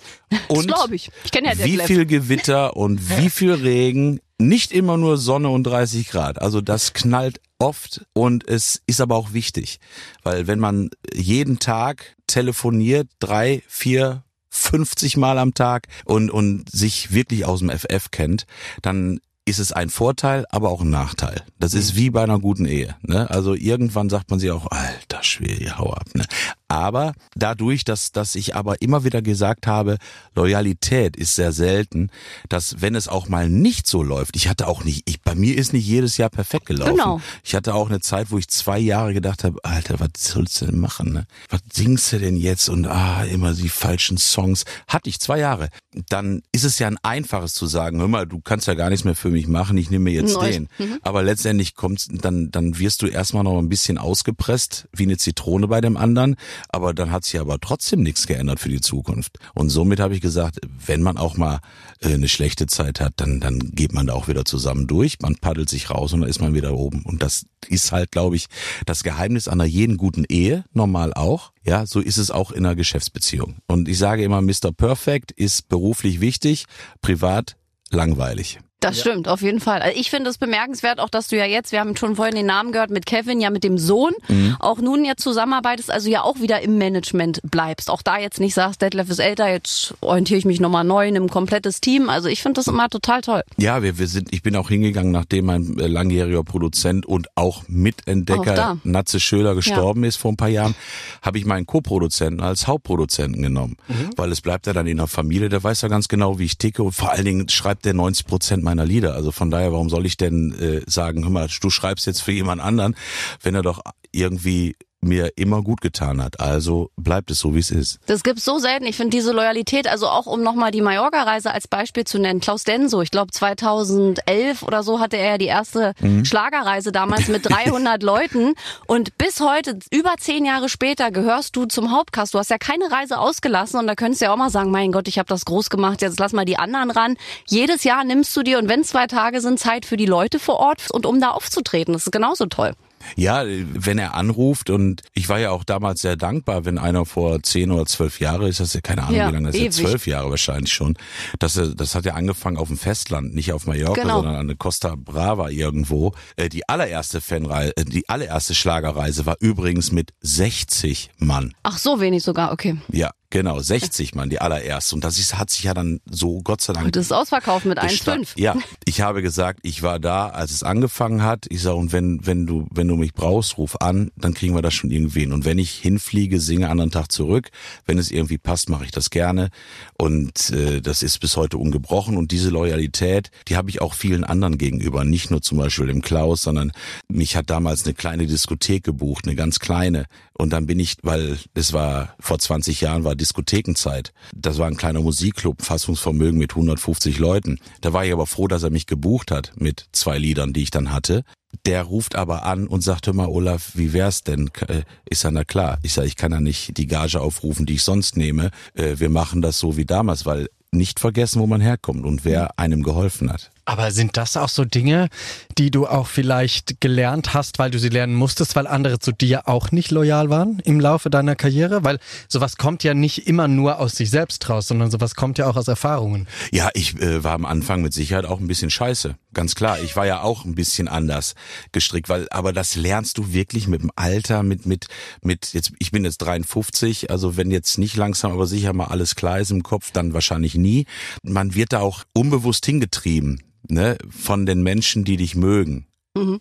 Und glaube ich. Ich kenn ja wie viel Gewitter und wie viel Regen, nicht immer nur Sonne und 30 Grad. Also das knallt oft und es ist aber auch wichtig, weil wenn man jeden Tag telefoniert, drei, vier, 50 Mal am Tag und, und sich wirklich aus dem FF kennt, dann ist es ein Vorteil, aber auch ein Nachteil. Das ist wie bei einer guten Ehe. Ne? Also irgendwann sagt man sich auch, alter Schwede, hau ab. Ne? Aber dadurch, dass, dass ich aber immer wieder gesagt habe, Loyalität ist sehr selten, dass wenn es auch mal nicht so läuft, ich hatte auch nicht, ich, bei mir ist nicht jedes Jahr perfekt gelaufen. Genau. Ich hatte auch eine Zeit, wo ich zwei Jahre gedacht habe, Alter, was sollst du denn machen? Ne? Was singst du denn jetzt? Und ah, immer die falschen Songs. Hatte ich zwei Jahre. Dann ist es ja ein einfaches zu sagen, hör mal, du kannst ja gar nichts mehr für mich machen, ich nehme mir jetzt Neues. den. Aber letztendlich kommst, dann, dann wirst du erstmal noch ein bisschen ausgepresst, wie eine Zitrone bei dem anderen. Aber dann hat sich aber trotzdem nichts geändert für die Zukunft. Und somit habe ich gesagt, wenn man auch mal äh, eine schlechte Zeit hat, dann, dann geht man da auch wieder zusammen durch. Man paddelt sich raus und dann ist man wieder oben. Und das ist halt, glaube ich, das Geheimnis einer jeden guten Ehe, normal auch. Ja, so ist es auch in einer Geschäftsbeziehung. Und ich sage immer, Mr. Perfect ist beruflich wichtig, privat langweilig. Das stimmt, auf jeden Fall. Also ich finde es bemerkenswert, auch dass du ja jetzt, wir haben schon vorhin den Namen gehört, mit Kevin, ja mit dem Sohn, Mhm. auch nun jetzt zusammenarbeitest, also ja auch wieder im Management bleibst. Auch da jetzt nicht sagst, Detlef ist älter, jetzt orientiere ich mich nochmal neu in einem komplettes Team. Also ich finde das immer total toll. Ja, wir, wir sind, ich bin auch hingegangen, nachdem mein äh, langjähriger Produzent und auch Auch Mitentdecker da. Natze Schöler gestorben ist vor ein paar Jahren, habe ich meinen Co-Produzenten als Hauptproduzenten genommen. Weil es bleibt ja dann in der Familie, der weiß ja ganz genau, wie ich ticke und vor allen Dingen schreibt der 90 Prozent meiner Lieder. Also von daher, warum soll ich denn äh, sagen, hör mal, du schreibst jetzt für jemand anderen, wenn er doch irgendwie mir immer gut getan hat. Also bleibt es so, wie es ist. Das gibt's so selten. Ich finde diese Loyalität, also auch um nochmal die Mallorca-Reise als Beispiel zu nennen. Klaus Denso, ich glaube 2011 oder so hatte er ja die erste Mhm. Schlagerreise damals mit 300 Leuten. Und bis heute, über zehn Jahre später, gehörst du zum Hauptcast. Du hast ja keine Reise ausgelassen und da könntest du ja auch mal sagen, mein Gott, ich habe das groß gemacht, jetzt lass mal die anderen ran. Jedes Jahr nimmst du dir und wenn zwei Tage sind, Zeit für die Leute vor Ort und um da aufzutreten. Das ist genauso toll. Ja, wenn er anruft und ich war ja auch damals sehr dankbar, wenn einer vor zehn oder zwölf Jahre, ist das ja keine Ahnung, Ja, wie lange das ist, zwölf Jahre wahrscheinlich schon, das, das hat ja angefangen auf dem Festland, nicht auf Mallorca, Genau. sondern an der Costa Brava irgendwo. Äh, Die allererste Fanreise, äh, die allererste Schlagerreise war übrigens mit 60 Mann. Ach, so wenig sogar, okay. Ja, genau, 60 Mann, die allererste. Und das ist, hat sich ja dann so, Gott sei Dank, Und das ist ausverkauft mit Gesta- 1,5. Ja, ich habe gesagt, ich war da, als es angefangen hat. Ich sage, und wenn, wenn du, wenn du mich brauchst, ruf an, dann kriegen wir das schon irgendwie hin. Und wenn ich hinfliege, singe anderen Tag zurück. Wenn es irgendwie passt, mache ich das gerne. Und äh, das ist bis heute ungebrochen. Und diese Loyalität, die habe ich auch vielen anderen gegenüber. Nicht nur zum Beispiel dem Klaus, sondern mich hat damals eine kleine Diskothek gebucht, eine ganz kleine. Und dann bin ich, weil es war vor 20 Jahren war Diskothekenzeit. Das war ein kleiner Musikclub, Fassungsvermögen mit 150 Leuten. Da war ich aber froh, dass er mich gebucht hat mit zwei Liedern, die ich dann hatte. Der ruft aber an und sagt, hör mal, Olaf, wie wär's denn? Äh, Ich sag, na klar. Ich sag, ich kann ja nicht die Gage aufrufen, die ich sonst nehme. Äh, Wir machen das so wie damals, weil nicht vergessen, wo man herkommt und wer einem geholfen hat. Aber sind das auch so Dinge, die du auch vielleicht gelernt hast, weil du sie lernen musstest, weil andere zu dir auch nicht loyal waren im Laufe deiner Karriere? Weil sowas kommt ja nicht immer nur aus sich selbst raus, sondern sowas kommt ja auch aus Erfahrungen. Ja, ich äh, war am Anfang mit Sicherheit auch ein bisschen scheiße. Ganz klar. Ich war ja auch ein bisschen anders gestrickt, weil, aber das lernst du wirklich mit dem Alter, mit, mit, mit, jetzt, ich bin jetzt 53, also wenn jetzt nicht langsam, aber sicher mal alles klar ist im Kopf, dann wahrscheinlich nie. Man wird da auch unbewusst hingetrieben, ne, von den Menschen, die dich mögen.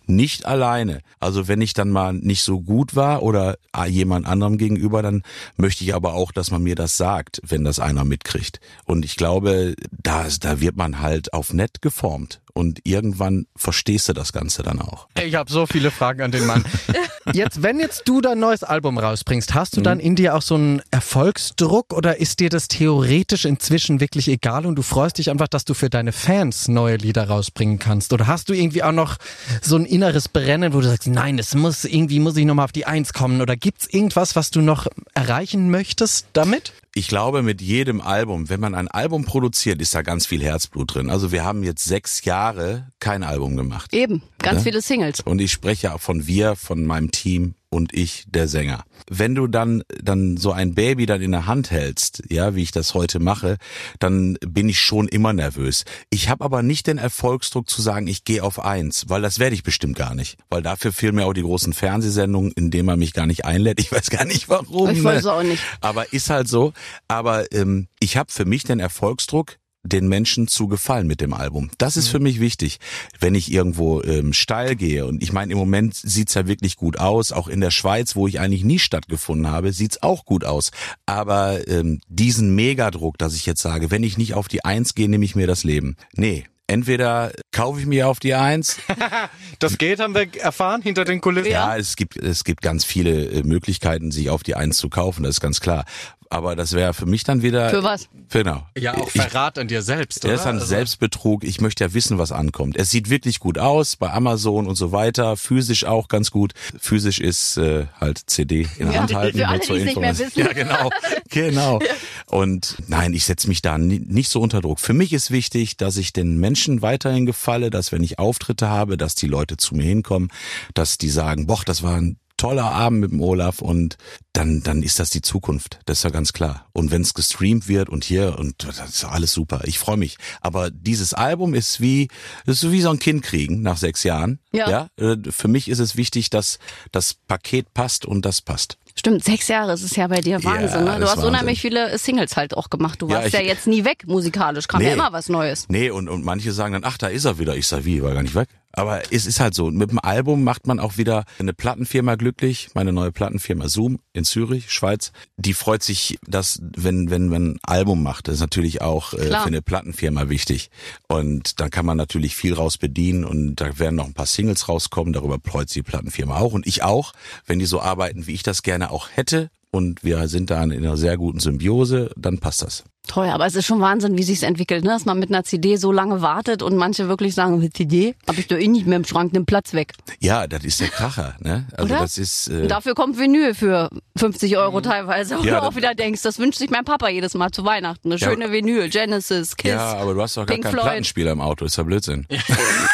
Nicht alleine. Also wenn ich dann mal nicht so gut war oder jemand anderem gegenüber, dann möchte ich aber auch, dass man mir das sagt, wenn das einer mitkriegt. Und ich glaube, da, da wird man halt auf nett geformt. Und irgendwann verstehst du das Ganze dann auch. Ich habe so viele Fragen an den Mann. Jetzt, wenn jetzt du dein neues Album rausbringst, hast du dann in dir auch so einen Erfolgsdruck oder ist dir das theoretisch inzwischen wirklich egal und du freust dich einfach, dass du für deine Fans neue Lieder rausbringen kannst? Oder hast du irgendwie auch noch so ein inneres Brennen, wo du sagst, nein, es muss irgendwie muss ich nochmal auf die Eins kommen? Oder gibt's irgendwas, was du noch erreichen möchtest damit? Ich glaube, mit jedem Album, wenn man ein Album produziert, ist da ganz viel Herzblut drin. Also wir haben jetzt sechs Jahre kein Album gemacht. Eben, ganz Ja. viele Singles. Und ich spreche ja von wir, von meinem Team und ich, der Sänger. Wenn du dann, dann so ein Baby dann in der Hand hältst, ja, wie ich das heute mache, dann bin ich schon immer nervös. Ich habe aber nicht den Erfolgsdruck zu sagen, ich gehe auf eins, weil das werde ich bestimmt gar nicht. Weil dafür fehlen mir auch die großen Fernsehsendungen, in denen man mich gar nicht einlädt. Ich weiß gar nicht warum. Ich weiß auch nicht. Aber ist halt so. Aber ähm, ich habe für mich den Erfolgsdruck, den Menschen zu gefallen mit dem Album. Das ist für mich wichtig. Wenn ich irgendwo ähm, steil gehe und ich meine, im Moment sieht's ja wirklich gut aus, auch in der Schweiz, wo ich eigentlich nie stattgefunden habe, sieht's auch gut aus. Aber ähm, diesen Megadruck, dass ich jetzt sage, wenn ich nicht auf die Eins gehe, nehme ich mir das Leben. Nee. Entweder kaufe ich mir auf die Eins Das geht, haben wir erfahren, hinter den Kulissen. ja, es gibt es gibt ganz viele äh, Möglichkeiten, sich auf die Eins zu kaufen, das ist ganz klar. Aber das wäre für mich dann wieder Für was? Genau. Ja, auch Ich, Verrat an dir selbst, der oder? ist dann Also- Selbstbetrug. Ich möchte ja wissen, was ankommt. Es sieht wirklich gut aus bei Amazon und so weiter. Physisch auch ganz gut. Physisch ist äh, halt CD in Ja, Hand halten. für nur alle, die nicht mehr Information. wissen. Ja, genau. genau. Und nein, ich setze mich da ni- nicht so unter Druck. Für mich ist wichtig, dass ich den Menschen weiterhin gefalle, dass wenn ich Auftritte habe, dass die Leute zu mir hinkommen, dass die sagen, boah, das war ein toller Abend mit dem Olaf und dann, dann ist das die Zukunft. Das ist ja ganz klar. Und wenn es gestreamt wird und hier und das ist alles super. Ich freue mich. Aber dieses Album ist wie, ist so wie so ein Kind kriegen nach sechs Jahren. Ja. Äh, Für mich ist es wichtig, dass das Paket passt und das passt. Stimmt, sechs Jahre, es ist ja bei dir Wahnsinn. Ja, ne? Du hast ist unheimlich viele Singles halt auch gemacht. Du Ja, warst ich- ja jetzt nie weg musikalisch, kam ja Nee. immer was Neues. Nee, und, und manche sagen dann, ach, da ist er wieder. Ich sag, wie, war gar nicht weg. Aber es ist halt so, mit dem Album macht man auch wieder eine Plattenfirma glücklich, meine neue Plattenfirma Zoom in Zürich, Schweiz. Die freut sich, dass wenn wenn man ein Album macht, das ist natürlich auch äh, für eine Plattenfirma wichtig. Und dann kann man natürlich viel raus bedienen und da werden noch ein paar Singles rauskommen, darüber freut sich die Plattenfirma auch und ich auch, wenn die so arbeiten, wie ich das gerne auch hätte und wir sind da in einer sehr guten Symbiose, dann passt das. Toll, aber es ist schon Wahnsinn, wie sich's entwickelt, ne? dass man mit einer CD so lange wartet und manche wirklich sagen, mit CD habe ich doch eh nicht mehr im Schrank, nimm Platz weg. Ja, das ist der Kracher. Ne? Also Oder? das ist äh, Und dafür kommt Vinyl für 50 Euro Mhm. teilweise. Wo Ja, du auch wieder denkst, das wünscht sich mein Papa jedes Mal zu Weihnachten. Eine Ja, schöne Vinyl, Genesis, Kiss. ja, aber du hast doch gar Pink keinen Floyd. Plattenspieler im Auto, ist ja Blödsinn.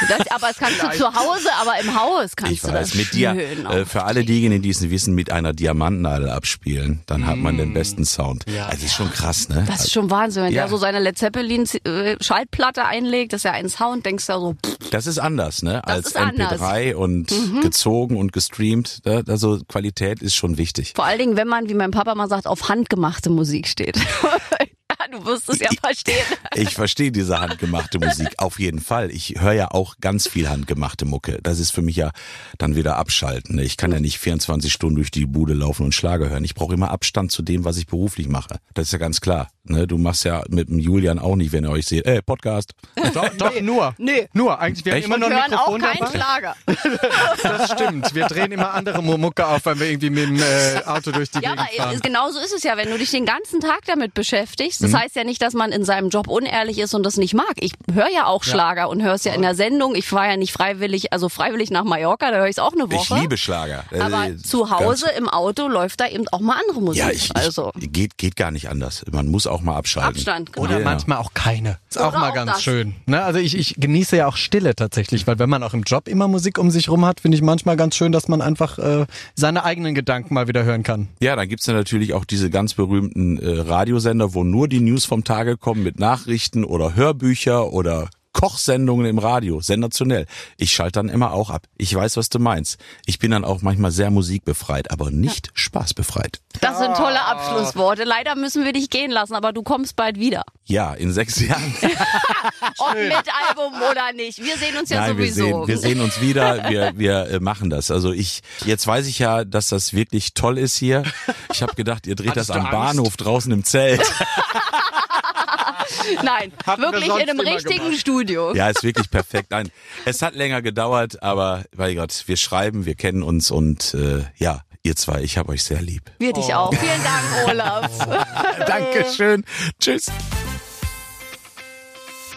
Das, aber das kannst du zu Hause, aber im Haus kannst Ich du weiß, das mit dir, äh, für alle diejenigen, die es nicht wissen, mit einer Diamantnadel abspielen, dann hat man den besten Sound. Also das ist schon krass, ne? Das ist schon Wahnsinn, wenn Ja. der so seine Led Zeppelin äh, Schallplatte einlegt, das ist ja ein Sound, denkst du so, pff, Das ist anders, ne? Das Als ist anders. Mhm. MP3 und gezogen und gestreamt. Also Qualität ist schon wichtig. vor allen Dingen, wenn man, wie mein Papa mal sagt, auf handgemachte Musik steht. ja, du wirst es ja verstehen. Ich verstehe diese handgemachte Musik auf jeden Fall. Ich höre ja auch ganz viel handgemachte Mucke. Das ist für mich ja dann wieder abschalten. Ich kann ja nicht 24 Stunden durch die Bude laufen und Schlager hören. Ich brauche immer Abstand zu dem, was ich beruflich mache. Das ist ja ganz klar. Ne? Du machst ja mit dem Julian auch nicht, wenn ihr euch seht, ey, Podcast. Doch, doch nur. Nee. Nur, eigentlich, wir Echt? haben immer noch ein hören auch Mikrofon keinen. Schlager. Das stimmt. Wir drehen immer andere Mu- Mucke auf, wenn wir irgendwie mit dem äh, Auto durch die Ja, Gegend aber fahren. genau so ist es ja, wenn du dich den ganzen Tag damit beschäftigst. Das heißt ja nicht, dass man in seinem Job unehrlich ist und das nicht mag. Ich höre ja auch Schlager und höre es ja in der Sendung. Ich fahre ja nicht freiwillig, also freiwillig nach Mallorca, da höre ich es auch eine Woche. Ich liebe Schlager. aber Äh, zu Hause im Auto läuft da eben auch mal andere Musik. Ja, ich, also ich geht, geht gar nicht anders. Man muss auch mal abschalten. Abstand, genau. Oder Ja. manchmal auch keine. Ist auch Oder mal auch ganz das. schön. Ne? Also ich, ich genieße ja auch Stille tatsächlich, weil wenn man auch im Job immer Musik um sich rum hat, finde ich manchmal ganz schön, dass man einfach äh, seine eigenen Gedanken mal wieder hören kann. Ja, dann gibt's ja natürlich auch diese ganz berühmten äh, Radiosender, wo nur die News vom Tage kommen mit Nachrichten oder Hörbücher oder Kochsendungen im Radio, sensationell. Ich schalte dann immer auch ab. Ich weiß, was du meinst. Ich bin dann auch manchmal sehr musikbefreit, aber nicht spaßbefreit. das sind Ah. tolle Abschlussworte. Leider müssen wir dich gehen lassen, aber du kommst bald wieder. Ja, in sechs Jahren. Ob mit Album oder nicht. Wir sehen uns ja Nein, wir sowieso. sehen, wir sehen uns wieder. Wir, wir äh, machen das. Also ich, jetzt weiß ich ja, dass das wirklich toll ist hier. Ich habe gedacht, ihr dreht Hattest das am Angst? Bahnhof draußen im Zelt. Nein, Hatten wir wirklich sonst in einem richtigen gemacht. Studio. Ja, ist wirklich perfekt. Nein, es hat länger gedauert, aber mein Gott, wir schreiben, wir kennen uns und äh, ja, ihr zwei, ich habe euch sehr lieb. Wir dich auch. Vielen Dank, Olaf. Dankeschön. Tschüss.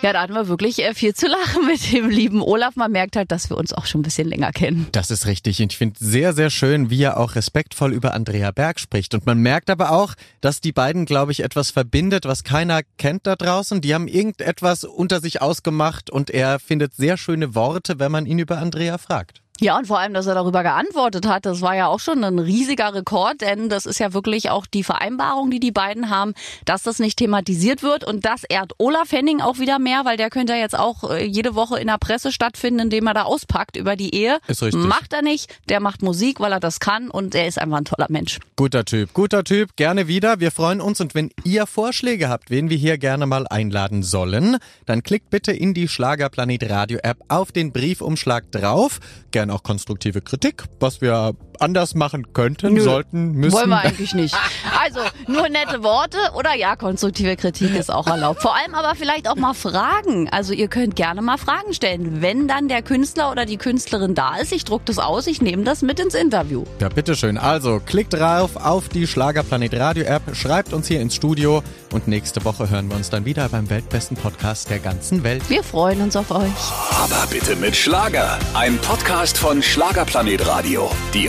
Ja, da hatten wir wirklich äh, viel zu lachen mit dem lieben Olaf. Man merkt halt, dass wir uns auch schon ein bisschen länger kennen. Das ist richtig. Und ich finde sehr, sehr schön, wie er auch respektvoll über Andrea Berg spricht. Und man merkt aber auch, dass die beiden, glaube ich, etwas verbindet, was keiner kennt da draußen. Die haben irgendetwas unter sich ausgemacht und er findet sehr schöne Worte, wenn man ihn über Andrea fragt. Ja, und vor allem, dass er darüber geantwortet hat, das war ja auch schon ein riesiger Rekord, denn das ist ja wirklich auch die Vereinbarung, die die beiden haben, dass das nicht thematisiert wird und das ehrt Olaf Henning auch wieder mehr, weil der könnte ja jetzt auch äh, jede Woche in der Presse stattfinden, indem er da auspackt über die Ehe. Ist richtig. Macht er nicht, der macht Musik, weil er das kann und er ist einfach ein toller Mensch. Guter Typ, guter Typ, gerne wieder. Wir freuen uns und wenn ihr Vorschläge habt, wen wir hier gerne mal einladen sollen, dann klickt bitte in die Schlagerplanet Radio App auf den Briefumschlag drauf. Gerne auch konstruktive Kritik, was wir anders machen könnten, sollten, müssen. Wollen wir eigentlich nicht. Also, nur nette Worte oder ja, konstruktive Kritik ist auch erlaubt. Vor allem aber vielleicht auch mal Fragen. Also ihr könnt gerne mal Fragen stellen. Wenn dann der Künstler oder die Künstlerin da ist, ich druck das aus, ich nehme das mit ins Interview. Ja, bitteschön. Also, klickt drauf auf die Schlagerplanet Radio App, schreibt uns hier ins Studio und nächste Woche hören wir uns dann wieder beim weltbesten Podcast der ganzen Welt. Wir freuen uns auf euch. Aber bitte mit Schlager. Ein Podcast von Schlagerplanet Radio. Die